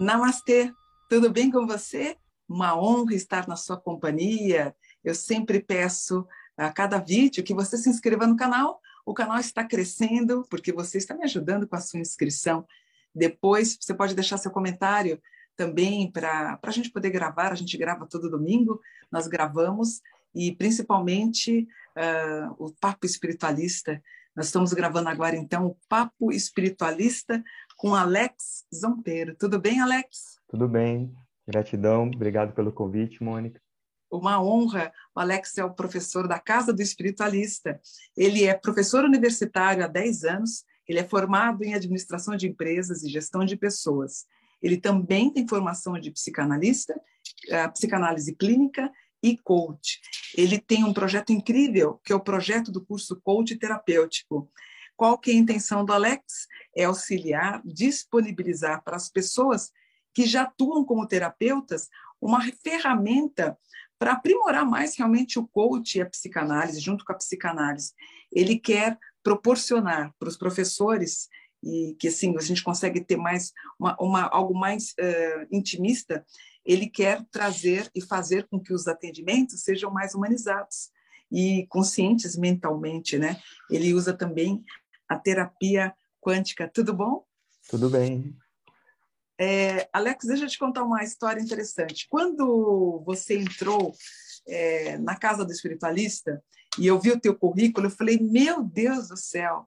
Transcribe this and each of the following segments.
Namastê, tudo bem com você? Uma honra estar na sua companhia. Eu sempre peço a cada vídeo que você se inscreva no canal. O canal está crescendo porque você está me ajudando com a sua inscrição. Depois você pode deixar seu comentário também para a gente poder gravar. A gente grava todo domingo, nós gravamos e principalmente uh, o Papo Espiritualista. Nós estamos gravando agora então o Papo Espiritualista com Alex Zampeiro. Tudo bem, Alex? Tudo bem. Gratidão. Obrigado pelo convite, Mônica. Uma honra. O Alex é o professor da Casa do Espiritualista. Ele é professor universitário há 10 anos. Ele é formado em administração de empresas e gestão de pessoas. Ele também tem formação de psicanalista, eh, psicanálise clínica e coach. Ele tem um projeto incrível, que é o projeto do curso Coach Terapêutico. Qual que é a intenção do Alex? É auxiliar, disponibilizar para as pessoas que já atuam como terapeutas uma ferramenta para aprimorar mais realmente o coach e a psicanálise, junto com a psicanálise. Ele quer proporcionar para os professores e que assim a gente consegue ter mais uma, uma algo mais uh, intimista, ele quer trazer e fazer com que os atendimentos sejam mais humanizados e conscientes mentalmente, né? Ele usa também a terapia quântica. Tudo bom? Tudo bem. É, Alex, deixa eu te contar uma história interessante. Quando você entrou é, na casa do espiritualista e eu vi o teu currículo, eu falei: Meu Deus do céu,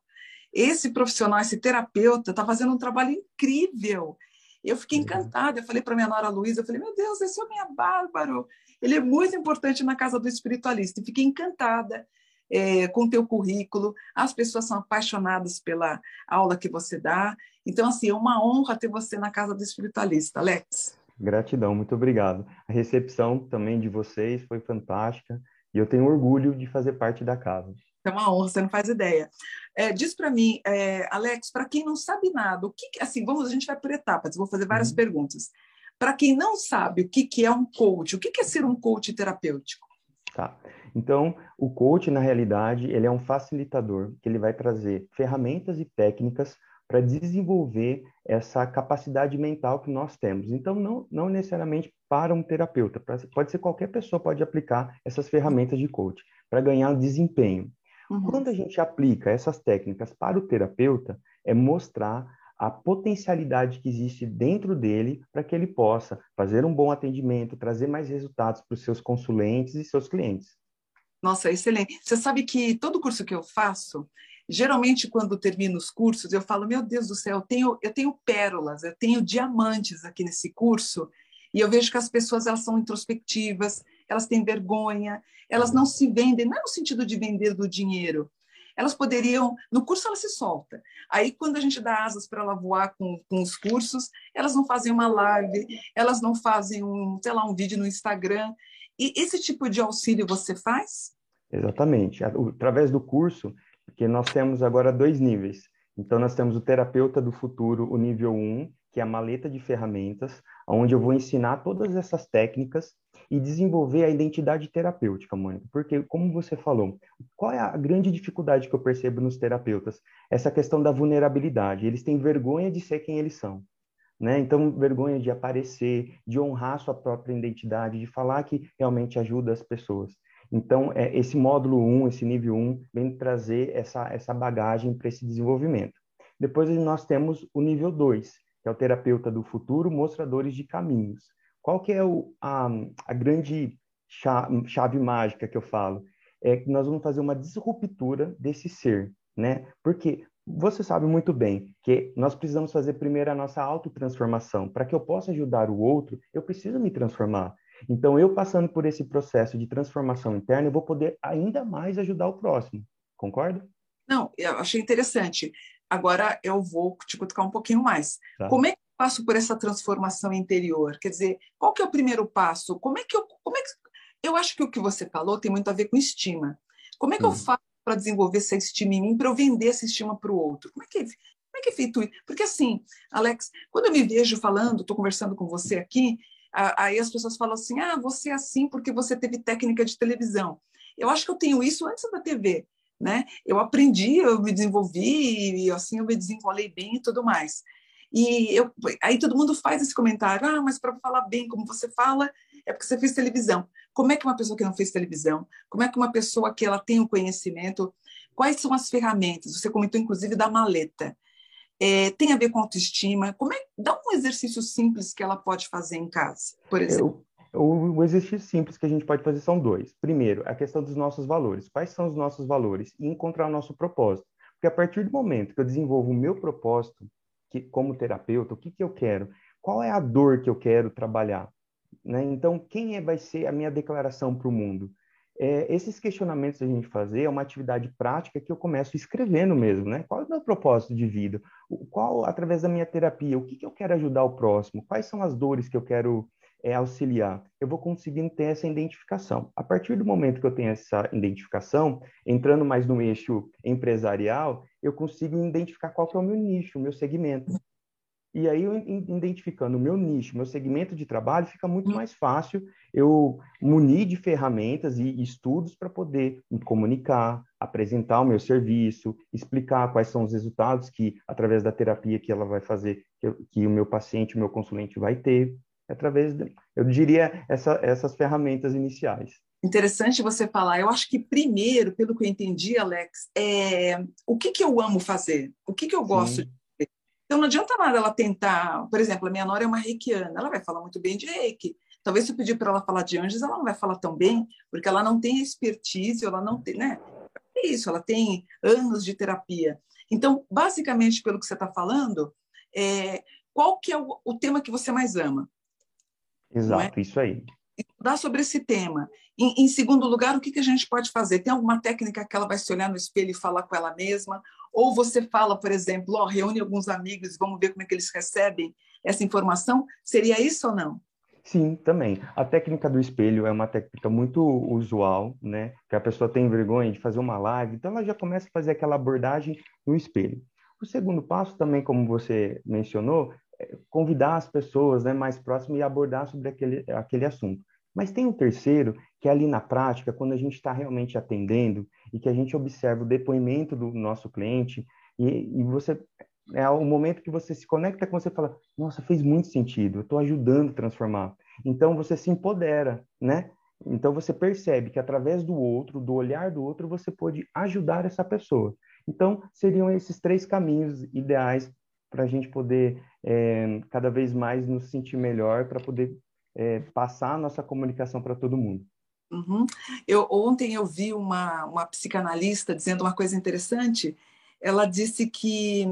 esse profissional, esse terapeuta, está fazendo um trabalho incrível. Eu fiquei uhum. encantada. Eu falei para minha nora Luísa, eu falei: Meu Deus, esse homem é bárbaro. Ele é muito importante na casa do espiritualista. E fiquei encantada é, com o teu currículo, as pessoas são apaixonadas pela aula que você dá. Então, assim, é uma honra ter você na Casa do Espiritualista, Alex. Gratidão, muito obrigado. A recepção também de vocês foi fantástica e eu tenho orgulho de fazer parte da casa. É uma honra, você não faz ideia. É, diz para mim, é, Alex, para quem não sabe nada, o que assim, vamos, a gente vai por etapas, vou fazer várias uhum. perguntas. Para quem não sabe o que, que é um coach, o que, que é ser um coach terapêutico? Tá. Então, o coach, na realidade, ele é um facilitador, que ele vai trazer ferramentas e técnicas para desenvolver essa capacidade mental que nós temos. Então, não, não necessariamente para um terapeuta, pra, pode ser qualquer pessoa pode aplicar essas ferramentas de coach para ganhar desempenho. Uhum. Quando a gente aplica essas técnicas para o terapeuta, é mostrar a potencialidade que existe dentro dele para que ele possa fazer um bom atendimento, trazer mais resultados para os seus consulentes e seus clientes. Nossa, excelente. Você sabe que todo curso que eu faço, geralmente quando termino os cursos, eu falo, meu Deus do céu, eu tenho, eu tenho pérolas, eu tenho diamantes aqui nesse curso, e eu vejo que as pessoas elas são introspectivas, elas têm vergonha, elas não se vendem, não é no sentido de vender do dinheiro. Elas poderiam, no curso ela se solta. Aí, quando a gente dá asas para ela voar com, com os cursos, elas não fazem uma live, elas não fazem um, sei lá, um vídeo no Instagram. E esse tipo de auxílio você faz? Exatamente. Através do curso, porque nós temos agora dois níveis. Então, nós temos o terapeuta do futuro, o nível 1, que é a maleta de ferramentas, onde eu vou ensinar todas essas técnicas e desenvolver a identidade terapêutica, Mônica. Porque, como você falou, qual é a grande dificuldade que eu percebo nos terapeutas? Essa questão da vulnerabilidade. Eles têm vergonha de ser quem eles são. Né? Então, vergonha de aparecer, de honrar sua própria identidade, de falar que realmente ajuda as pessoas. Então, é, esse módulo 1, esse nível 1, vem trazer essa, essa bagagem para esse desenvolvimento. Depois nós temos o nível 2, que é o terapeuta do futuro, mostradores de caminhos. Qual que é o, a, a grande chave, chave mágica que eu falo? É que nós vamos fazer uma disruptura desse ser, né? Porque você sabe muito bem que nós precisamos fazer primeiro a nossa autotransformação. Para que eu possa ajudar o outro, eu preciso me transformar. Então, eu passando por esse processo de transformação interna, eu vou poder ainda mais ajudar o próximo. Concorda? Não, eu achei interessante. Agora eu vou te cutucar um pouquinho mais. Tá. Como é que passo por essa transformação interior? Quer dizer, qual que é o primeiro passo? Como é que eu, como é que eu acho que o que você falou tem muito a ver com estima. Como é que eu faço para desenvolver essa estima em mim, para eu vender essa estima para o outro? Como é que, como é que é feito isso? Porque assim, Alex, quando eu me vejo falando, estou conversando com você aqui, aí as pessoas falam assim, ah, você é assim porque você teve técnica de televisão. Eu acho que eu tenho isso antes da TV, né? Eu aprendi, eu me desenvolvi, e assim eu me desenvolvi bem e tudo mais. E eu, aí todo mundo faz esse comentário, ah, mas para falar bem como você fala, é porque você fez televisão. Como é que uma pessoa que não fez televisão, como é que uma pessoa que ela tem o conhecimento, quais são as ferramentas? Você comentou inclusive da maleta. É, tem a ver com autoestima? Como é, dá um exercício simples que ela pode fazer em casa, por exemplo. Eu, o, o exercício simples que a gente pode fazer são dois. Primeiro, a questão dos nossos valores. Quais são os nossos valores? E encontrar o nosso propósito. Porque a partir do momento que eu desenvolvo o meu propósito, que, como terapeuta, o que, que eu quero, qual é a dor que eu quero trabalhar. Né? Então, quem é, vai ser a minha declaração para o mundo? É, esses questionamentos a gente fazer é uma atividade prática que eu começo escrevendo mesmo, né? Qual é o meu propósito de vida? Qual, através da minha terapia, o que, que eu quero ajudar o próximo? Quais são as dores que eu quero é, auxiliar? Eu vou conseguindo ter essa identificação. A partir do momento que eu tenho essa identificação, entrando mais no eixo empresarial, eu consigo identificar qual que é o meu nicho, o meu segmento. E aí, eu identificando o meu nicho, meu segmento de trabalho, fica muito mais fácil eu munir de ferramentas e estudos para poder me comunicar, apresentar o meu serviço, explicar quais são os resultados que, através da terapia que ela vai fazer, que, que o meu paciente, o meu consulente vai ter, através, de, eu diria, essa, essas ferramentas iniciais. Interessante você falar. Eu acho que primeiro, pelo que eu entendi, Alex, é o que, que eu amo fazer, o que, que eu gosto Sim. de fazer. Então não adianta nada ela tentar, por exemplo, a minha nora é uma reikiana, ela vai falar muito bem de reiki. Talvez se eu pedir para ela falar de anjos, ela não vai falar tão bem, porque ela não tem expertise, ela não tem, né? É isso, ela tem anos de terapia. Então, basicamente, pelo que você está falando, é, qual que é o, o, tema que você mais ama? É? Exato, é? isso aí estudar sobre esse tema. Em, em, segundo lugar, o que, que a gente pode fazer? Tem alguma técnica que ela vai se olhar no espelho e falar com ela mesma? Ou você fala, por exemplo, oh, reúne alguns amigos e vamos ver como é que eles recebem essa informação? Seria isso ou não? Sim, também. A técnica do espelho é uma técnica muito usual, né? Que a pessoa tem vergonha de fazer uma live, então ela já começa a fazer aquela abordagem no espelho. O segundo passo também, como você mencionou, convidar as pessoas né, mais próximas e abordar sobre aquele, aquele assunto. Mas tem um terceiro, que é ali na prática, quando a gente está realmente atendendo e que a gente observa o depoimento do nosso cliente e, e você é o momento que você se conecta com você e fala, nossa, fez muito sentido, eu estou ajudando a transformar. Então você se empodera, né? Então você percebe que através do outro, do olhar do outro, você pode ajudar essa pessoa. Então seriam esses três caminhos ideais para a gente poder é, cada vez mais nos sentir melhor, para poder é, passar a nossa comunicação para todo mundo. Uhum. Eu, ontem eu vi uma, uma psicanalista dizendo uma coisa interessante. Ela disse que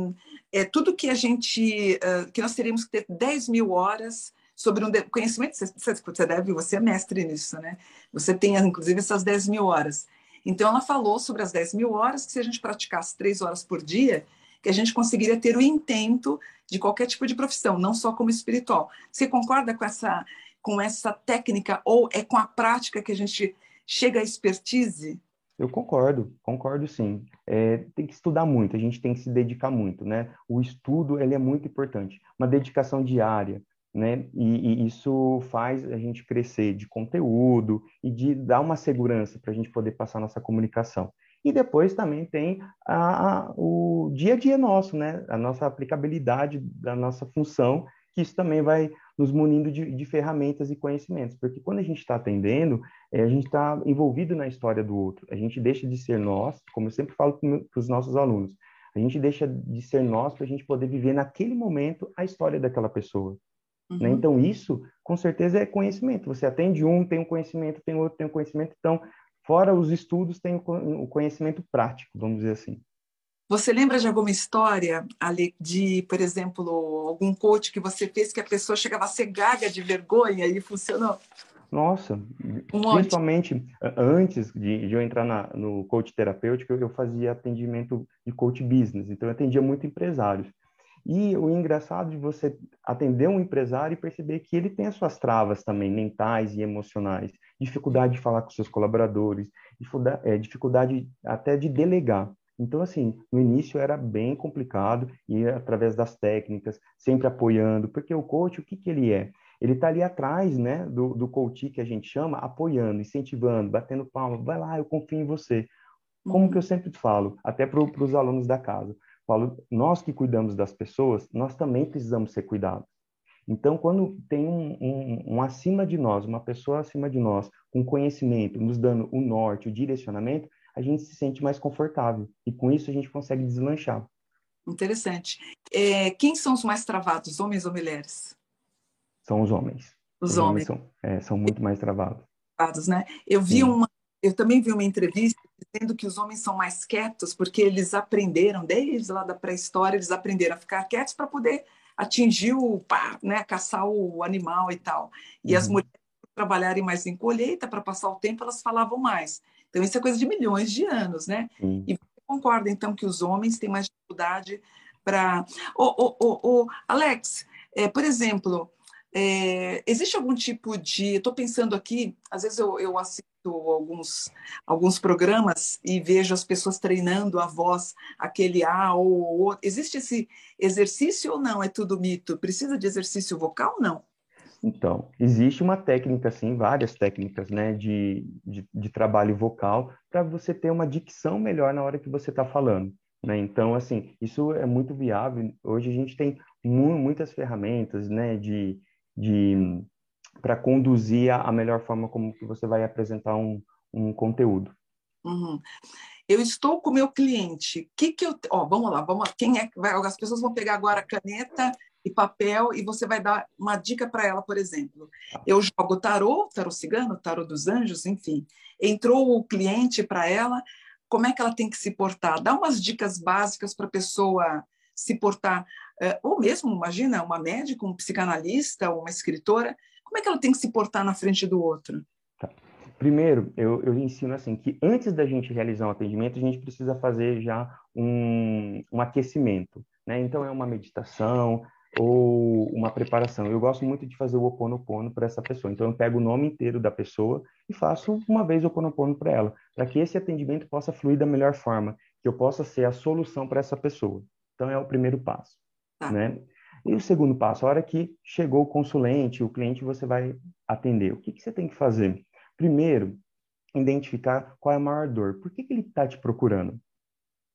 é tudo que a gente, uh, que nós teríamos que ter 10 mil horas sobre um conhecimento, você, você deve, você é mestre nisso, né? Você tem, inclusive, essas 10 mil horas. Então, ela falou sobre as 10 mil horas, que se a gente praticasse três horas por dia, que a gente conseguiria ter o intento de qualquer tipo de profissão, não só como espiritual. Você concorda com essa, com essa técnica ou é com a prática que a gente chega à expertise? Eu concordo, concordo sim. É, tem que estudar muito, a gente tem que se dedicar muito, né? O estudo ele é muito importante, uma dedicação diária, né? E, e isso faz a gente crescer de conteúdo e de dar uma segurança para a gente poder passar nossa comunicação. E depois também tem a, a, o dia a dia nosso, né? A nossa aplicabilidade da nossa função, que isso também vai nos munindo de, de ferramentas e conhecimentos. Porque quando a gente está atendendo, é, a gente está envolvido na história do outro. A gente deixa de ser nós, como eu sempre falo para os nossos alunos, a gente deixa de ser nós para a gente poder viver naquele momento a história daquela pessoa. Né? Uhum. Né? Então, isso, com certeza, é conhecimento. Você atende um, tem um conhecimento, tem outro, tem um conhecimento. Então, Fora os estudos, tem o conhecimento prático, vamos dizer assim. Você lembra de alguma história, Ali, de, por exemplo, algum coach que você fez que a pessoa chegava a ser gaga de vergonha e funcionou? Nossa, um principalmente antes de, de, eu entrar na, no coach terapêutico, eu fazia atendimento de coach business, então eu atendia muito empresários. E o engraçado de você atender um empresário e perceber que ele tem as suas travas também, mentais e emocionais, dificuldade de falar com seus colaboradores, dificuldade, é, dificuldade até de delegar. Então, assim, no início era bem complicado, e através das técnicas, sempre apoiando, porque o coach, o que, que ele é? Ele está ali atrás, né, do, do coach que a gente chama, apoiando, incentivando, batendo palma, vai lá, eu confio em você. Como que eu sempre falo, até para os alunos da casa, falo, nós que cuidamos das pessoas, nós também precisamos ser cuidados. Então, quando tem um, um, um, acima de nós, uma pessoa acima de nós, com conhecimento, nos dando o norte, o direcionamento, a gente se sente mais confortável. E com isso a gente consegue deslanchar. Interessante. É, quem são os mais travados, homens ou mulheres? São os homens. Os, os homens, homens são, é, são, muito mais travados. Travados, né? Eu vi Sim. uma, eu também vi uma entrevista dizendo que os homens são mais quietos porque eles aprenderam desde lá da pré-história, eles aprenderam a ficar quietos para poder atingir o, pá, né, caçar o animal e tal. E uhum. as mulheres trabalharem mais em colheita para passar o tempo, elas falavam mais. Então isso é coisa de milhões de anos, né? Uhum. E você concorda então que os homens têm mais dificuldade para o, o, o, o Alex, é, por exemplo, é, existe algum tipo de. Estou pensando aqui, às vezes eu, eu assisto alguns, alguns programas e vejo as pessoas treinando a voz, aquele A ou. Existe esse exercício ou não? É tudo mito? Precisa de exercício vocal ou não? Então, existe uma técnica, sim, várias técnicas, né, de, de, de trabalho vocal para você ter uma dicção melhor na hora que você está falando. Né? Então, assim, isso é muito viável. Hoje a gente tem mu muitas ferramentas, né, de, de para conduzir a, a, melhor forma como que você vai apresentar um, um conteúdo. Uhum. Eu estou com o meu cliente. Que que eu, ó, vamos lá, vamos lá. Quem é vai, as pessoas vão pegar agora caneta e papel e você vai dar uma dica para ela, por exemplo. Tá. Eu jogo tarô, tarô cigano, tarô dos anjos, enfim. Entrou o cliente para ela, como é que ela tem que se portar? Dá umas dicas básicas para a pessoa se portar, é, ou mesmo, imagina, uma médica, um psicanalista, uma escritora, como é que ela tem que se portar na frente do outro? Tá. Primeiro, eu, eu ensino assim, que antes da gente realizar um atendimento, a gente precisa fazer já um, um aquecimento, né? Então, é uma meditação, ou uma preparação. Eu gosto muito de fazer o oponopono para essa pessoa. Então eu pego o nome inteiro da pessoa e faço uma vez o oponopono para ela, para que esse atendimento possa fluir da melhor forma, que eu possa ser a solução para essa pessoa. Então, é o primeiro passo. Ah. Né? E o segundo passo, a hora que chegou o consulente, o cliente, você vai atender. O que, que você tem que fazer? Primeiro, identificar qual é a maior dor. Por que, que ele está te procurando?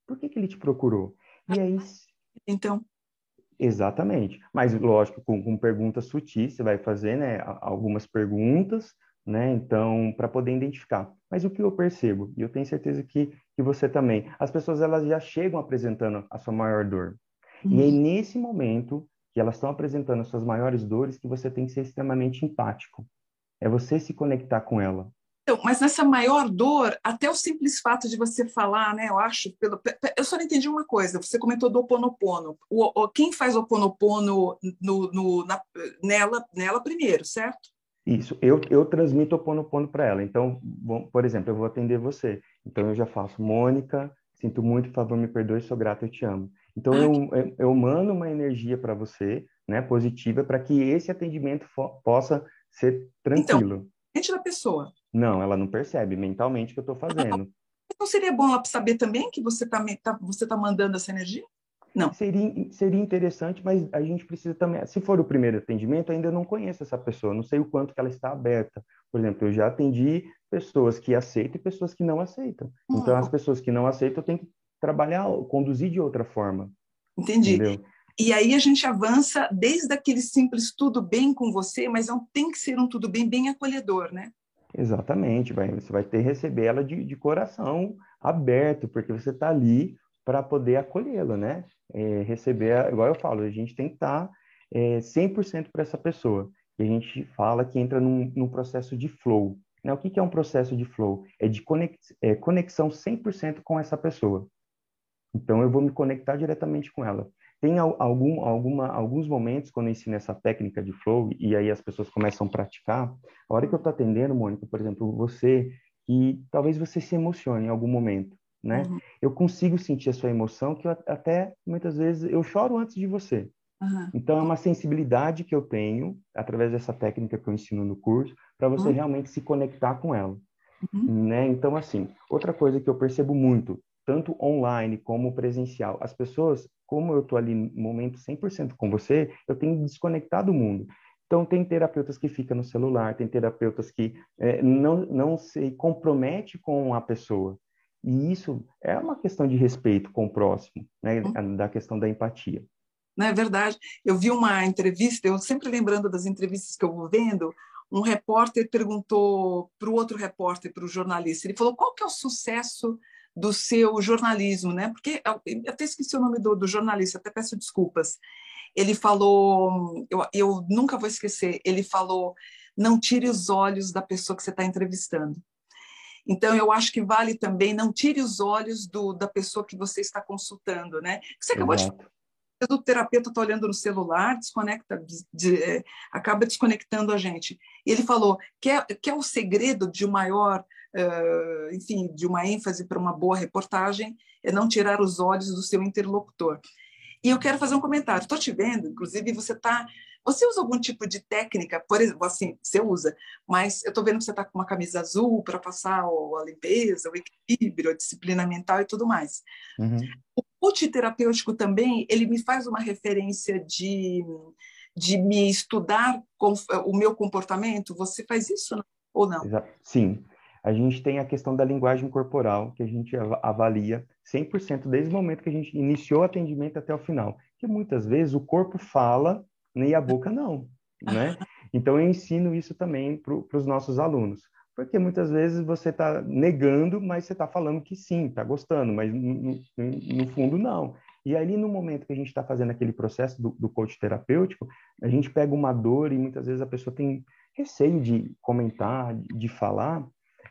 Por que, que ele te procurou? E aí... Então... Exatamente. Mas, lógico, com, com perguntas sutis, você vai fazer né, algumas perguntas, né? Então, para poder identificar. Mas o que eu percebo, e eu tenho certeza que, que você também, as pessoas elas já chegam apresentando a sua maior dor. Uhum. E é nesse momento que elas estão apresentando as suas maiores dores que você tem que ser extremamente empático. É você se conectar com ela. Então, mas nessa maior dor, até o simples fato de você falar, né? Eu acho, pelo, eu só não entendi uma coisa. Você comentou do oponopono. O, o quem faz o oponopono no, no, na, nela, nela primeiro, certo? Isso, eu, eu transmito o Ponopono para ela. Então, bom, por exemplo, eu vou atender você. Então, eu já faço, Mônica, sinto muito, por favor, me perdoe, sou grato, eu te amo. Então, eu, eu, eu mando uma energia para você, né, positiva, para que esse atendimento possa ser tranquilo. Então, da pessoa. Não, ela não percebe mentalmente o que eu estou fazendo. Então, seria bom ela saber também que você está tá, você tá mandando essa energia? Não. Seria, seria interessante, mas a gente precisa também. Se for o primeiro atendimento, ainda não conheço essa pessoa, não sei o quanto que ela está aberta. Por exemplo, eu já atendi pessoas que aceitam e pessoas que não aceitam. Uhum. Então, as pessoas que não aceitam, eu tenho que trabalhar, conduzir de outra forma. Entendi. Entendeu? E aí a gente avança desde aquele simples tudo bem com você, mas não tem que ser um tudo bem bem acolhedor, né? Exatamente, vai, você vai ter que receber ela de, de coração aberto, porque você está ali para poder acolhê-la, né? É, receber, igual eu falo, a gente tem que estar tá, é, 100% para essa pessoa. E a gente fala que entra num, num processo de flow. Né? O que, que, é um processo de flow? É de conex, é, conexão 100% com essa pessoa. Então, eu vou me conectar diretamente com ela. Tem algum, alguma, alguns momentos quando eu ensino essa técnica de flow e aí as pessoas começam a praticar. A hora que eu estou atendendo, Mônica, por exemplo, você, e talvez você se emocione em algum momento né? Uhum. Eu consigo sentir a sua emoção que eu, até muitas vezes eu choro antes de você. Uhum. Então é uma sensibilidade que eu tenho através dessa técnica que eu ensino no curso para você uhum. realmente se conectar com ela, uhum. né? Então assim, outra coisa que eu percebo muito tanto online como presencial. As pessoas, como eu estou ali no momento 100% com você, eu tenho desconectado o mundo. Então, tem terapeutas que ficam no celular, tem terapeutas que é, não, não se compromete com a pessoa. E isso é uma questão de respeito com o próximo, né? Uhum. da questão da empatia. Não é verdade? Eu vi uma entrevista, eu sempre lembrando das entrevistas que eu vou vendo, um repórter perguntou para o outro repórter, para o jornalista, ele falou qual que é o sucesso do seu jornalismo, né? Porque eu até esqueci o nome do, do jornalista, até peço desculpas. Ele falou, eu, eu nunca vou esquecer, ele falou, não tire os olhos da pessoa que você está entrevistando. Então, eu acho que vale também, não tire os olhos do, da pessoa que você está consultando, né? Você acabou Exato. de o terapeuta está olhando no celular, desconecta, de, é, acaba desconectando a gente. E ele falou que é, que é o segredo de maior, uh, enfim, de uma ênfase para uma boa reportagem é não tirar os olhos do seu interlocutor. E eu quero fazer um comentário. Estou te vendo, inclusive você está você usa algum tipo de técnica, por exemplo, assim, você usa, mas eu estou vendo que você está com uma camisa azul para passar a limpeza, o equilíbrio, a disciplina mental e tudo mais. Uhum. O coach terapêutico também, ele me faz uma referência de, de me estudar com o meu comportamento. Você faz isso ou não? Sim. A gente tem a questão da linguagem corporal, que a gente avalia 100% desde o momento que a gente iniciou o atendimento até o final. Que muitas vezes o corpo fala nem a boca não, né? Então eu ensino isso também para os nossos alunos, porque muitas vezes você está negando, mas você está falando que sim, está gostando, mas no, no, fundo não. E ali no momento que a gente está fazendo aquele processo do, do coach terapêutico, a gente pega uma dor e muitas vezes a pessoa tem receio de comentar, de, de falar,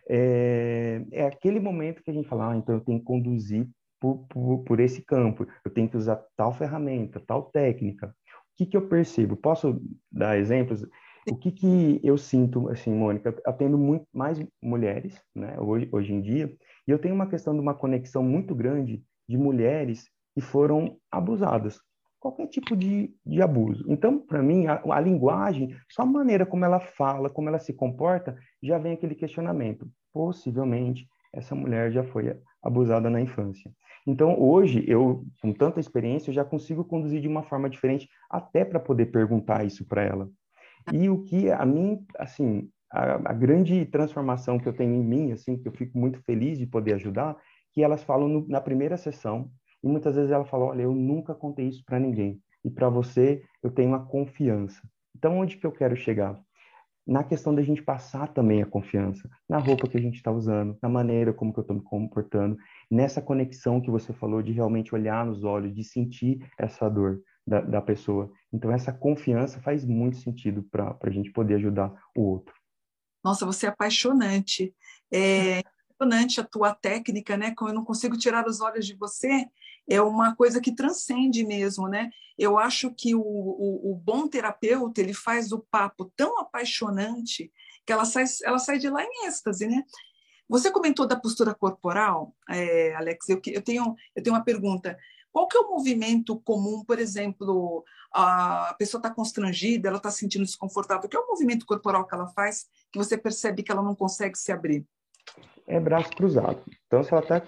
é, é, aquele momento que a gente fala, ah, então eu tenho que conduzir por, por, por, esse campo, eu tenho que usar tal ferramenta, tal técnica que, que eu percebo? Posso dar exemplos? O que, que eu sinto, assim, Mônica? Eu tendo muito mais mulheres, né, hoje, hoje em dia, e eu tenho uma questão de uma conexão muito grande de mulheres que foram abusadas. Qualquer tipo de, de abuso. Então, para mim, a, a linguagem, só a maneira como ela fala, como ela se comporta, já vem aquele questionamento. Possivelmente, essa mulher já foi abusada na infância. Então, hoje, eu, com tanta experiência, eu já consigo conduzir de uma forma diferente, até para poder perguntar isso para ela. E o que a mim, assim, a, a, grande transformação que eu tenho em mim, assim, que eu fico muito feliz de poder ajudar, que elas falam no, na primeira sessão, e muitas vezes ela fala, olha, eu nunca contei isso para ninguém, e para você eu tenho uma confiança. Então, onde que eu quero chegar? na questão da gente passar também a confiança na roupa que a gente está usando, na maneira como que eu estou me comportando, nessa conexão que você falou de realmente olhar nos olhos, de sentir essa dor da, da pessoa. Então, essa confiança faz muito sentido para a gente poder ajudar o outro. Nossa, você é apaixonante. É impressionante a tua técnica, né? Como eu não consigo tirar os olhos de você, é uma coisa que transcende mesmo, né? Eu acho que o, o, o bom terapeuta ele faz o papo tão apaixonante que ela sai, ela sai de lá em êxtase, né? Você comentou da postura corporal, é, Alex. Eu, eu, tenho, eu tenho uma pergunta. Qual que é o movimento comum, por exemplo, a pessoa está constrangida, ela está se sentindo desconfortável? Qual é o movimento corporal que ela faz que você percebe que ela não consegue se abrir? É braço cruzado. Então, se ela está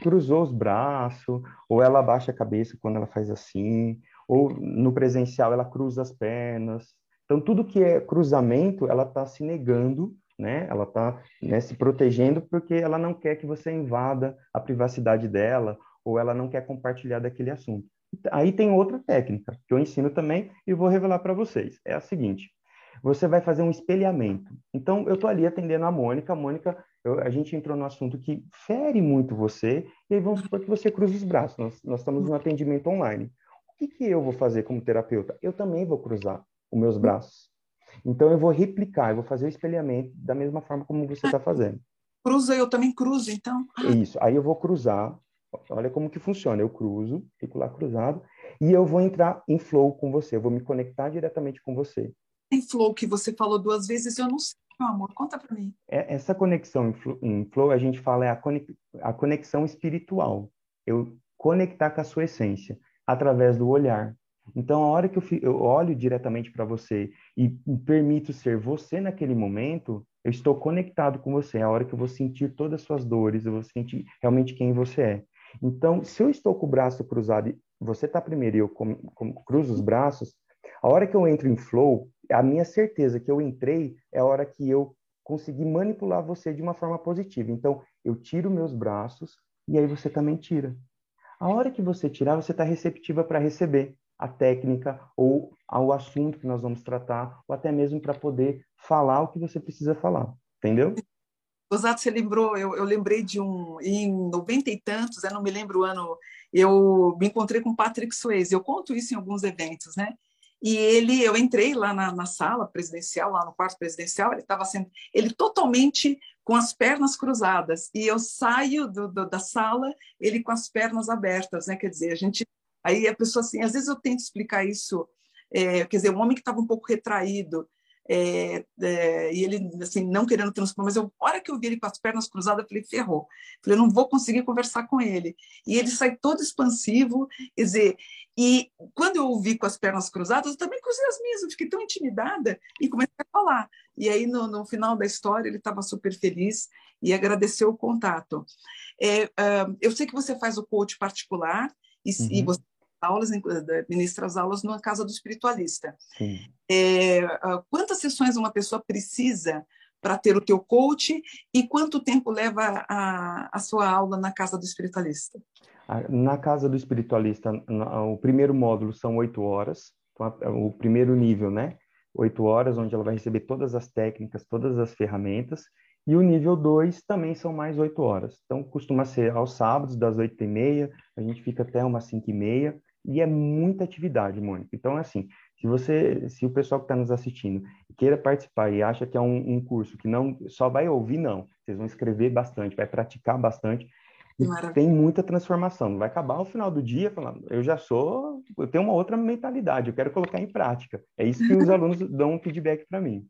cruzou os braços, ou ela abaixa a cabeça quando ela faz assim, ou no presencial ela cruza as pernas. Então, tudo que é cruzamento, ela está se negando, né? Ela está né, se protegendo porque ela não quer que você invada a privacidade dela, ou ela não quer compartilhar daquele assunto. Aí tem outra técnica que eu ensino também e vou revelar para vocês. É a seguinte: você vai fazer um espelhamento. Então, eu estou ali atendendo a Mônica, a Mônica eu, a gente entrou no assunto que fere muito você, e aí vamos supor que você cruza os braços. Nós, nós estamos no atendimento online. O que, que eu vou fazer como terapeuta? Eu também vou cruzar os meus braços. Então, eu vou replicar, eu vou fazer o espelhamento da mesma forma como você está fazendo. Cruza, eu também cruzo, então. Isso. Aí eu vou cruzar. Olha como que funciona. Eu cruzo, fico lá cruzado, e eu vou entrar em flow com você. Eu vou me conectar diretamente com você. Em flow que você falou duas vezes, eu não sei meu amor? Conta para mim. É, essa conexão em flow, a gente fala é a conexão espiritual. Eu conectar com a sua essência através do olhar. Então, a hora que eu, eu olho diretamente para você e permito ser você naquele momento, eu estou conectado com você. É a hora que eu vou sentir todas as suas dores, eu vou sentir realmente quem você é. Então, se eu estou com o braço cruzado e você está primeiro e eu com, com, cruzo os braços, a hora que eu entro em flow, a minha certeza que eu entrei é a hora que eu consegui manipular você de uma forma positiva. Então, eu tiro meus braços e aí você também tira. A hora que você tirar, você está receptiva para receber a técnica ou ao assunto que nós vamos tratar, ou até mesmo para poder falar o que você precisa falar. Entendeu? Rosato, você lembrou, eu, eu, lembrei de um, em noventa e tantos, não me lembro o ano, eu me encontrei com Patrick Swayze, eu conto isso em alguns eventos, né? E ele, eu entrei lá na, na sala presidencial, lá no quarto presidencial, ele estava sendo, ele totalmente com as pernas cruzadas, e eu saio do, do, da sala, ele com as pernas abertas, né? Quer dizer, a gente, aí a pessoa assim, às vezes eu tento explicar isso, é, quer dizer, um homem que estava um pouco retraído, é, é, e ele, assim, não querendo transpor, mas eu, a hora que eu vi ele com as pernas cruzadas, eu falei, ferrou. Falei, eu não vou conseguir conversar com ele. E ele sai todo expansivo, quer dizer, e quando eu o vi com as pernas cruzadas, eu também cruzei as minhas, eu fiquei tão intimidada e comecei a falar. E aí, no, no final da história, ele estava super feliz e agradeceu o contato. É, uh, eu sei que você faz o coach particular e, uhum. e você aulas, ministra as aulas na casa do espiritualista. É, ah, quantas sessões uma pessoa precisa para ter o teu coach e quanto tempo leva a, a sua aula na casa do espiritualista? Na casa do espiritualista, o primeiro módulo são oito horas, então, o primeiro nível, né? Oito horas, onde ela vai receber todas as técnicas, todas as ferramentas, e o nível 2 também são mais oito horas. Então, costuma ser aos sábados, das oito e meia, a gente fica até umas cinco e meia, e é muita atividade, Mônica. Então, assim, se você, se o pessoal que está nos assistindo queira participar e acha que é um, um, curso que não só vai ouvir, não. Vocês vão escrever bastante, vai praticar bastante. E tem muita transformação. Não vai acabar ao final do dia falando, eu já sou, eu tenho uma outra mentalidade, eu quero colocar em prática. É isso que os alunos dão um feedback para mim.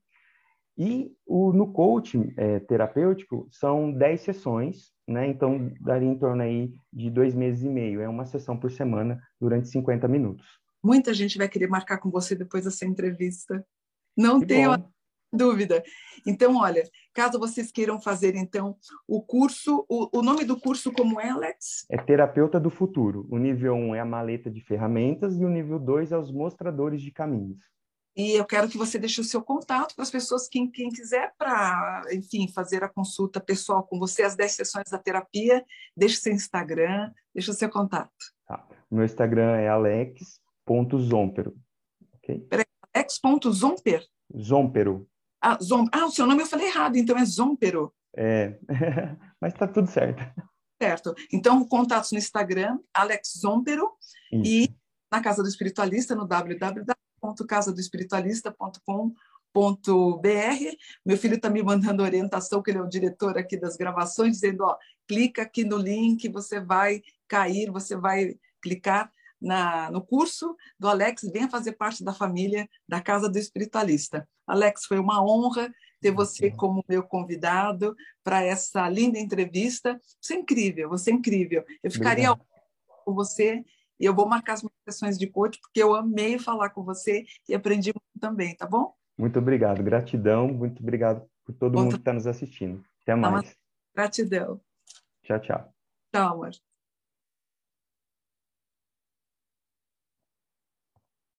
E o, no coaching é, terapêutico são 10 sessões, né? Então daria em torno aí de dois meses e meio. É uma sessão por semana durante 50 minutos. Muita gente vai querer marcar com você depois dessa entrevista. Não que tenho bom. dúvida. Então, olha, caso vocês queiram fazer então o curso, o, o nome do curso como é, Alex? É Terapeuta do Futuro. O nível 1 um é a maleta de ferramentas e o nível 2 é os mostradores de caminhos. E eu quero que você deixe o seu contato para as pessoas, quem, quem quiser, para, enfim, fazer a consulta pessoal com você, as 10 sessões da terapia, deixe seu Instagram, deixe o seu contato. Tá. Meu Instagram é alex.zompero. Okay? Peraí, alex.zomper? Zompero. Ah, Zom... ah, o seu nome eu falei errado, então é Zompero. É, mas está tudo certo. Certo. Então, contatos no Instagram, Alex Zompero, e na Casa do Espiritualista, no www www.casadoespiritualista.com.br. Meu filho está me mandando orientação, que ele é o diretor aqui das gravações, dizendo: ó, clica aqui no link, você vai cair, você vai clicar na, no curso do Alex, venha fazer parte da família da Casa do Espiritualista. Alex, foi uma honra ter você como meu convidado para essa linda entrevista. Você é incrível, você é incrível. Eu ficaria com você e eu vou marcar as minhas sessões de coach, porque eu amei falar com você e aprendi muito também, tá bom? Muito obrigado, gratidão, muito obrigado por todo mundo que está nos assistindo. Até mais. Gratidão. Tchau, tchau. Tchau, amor.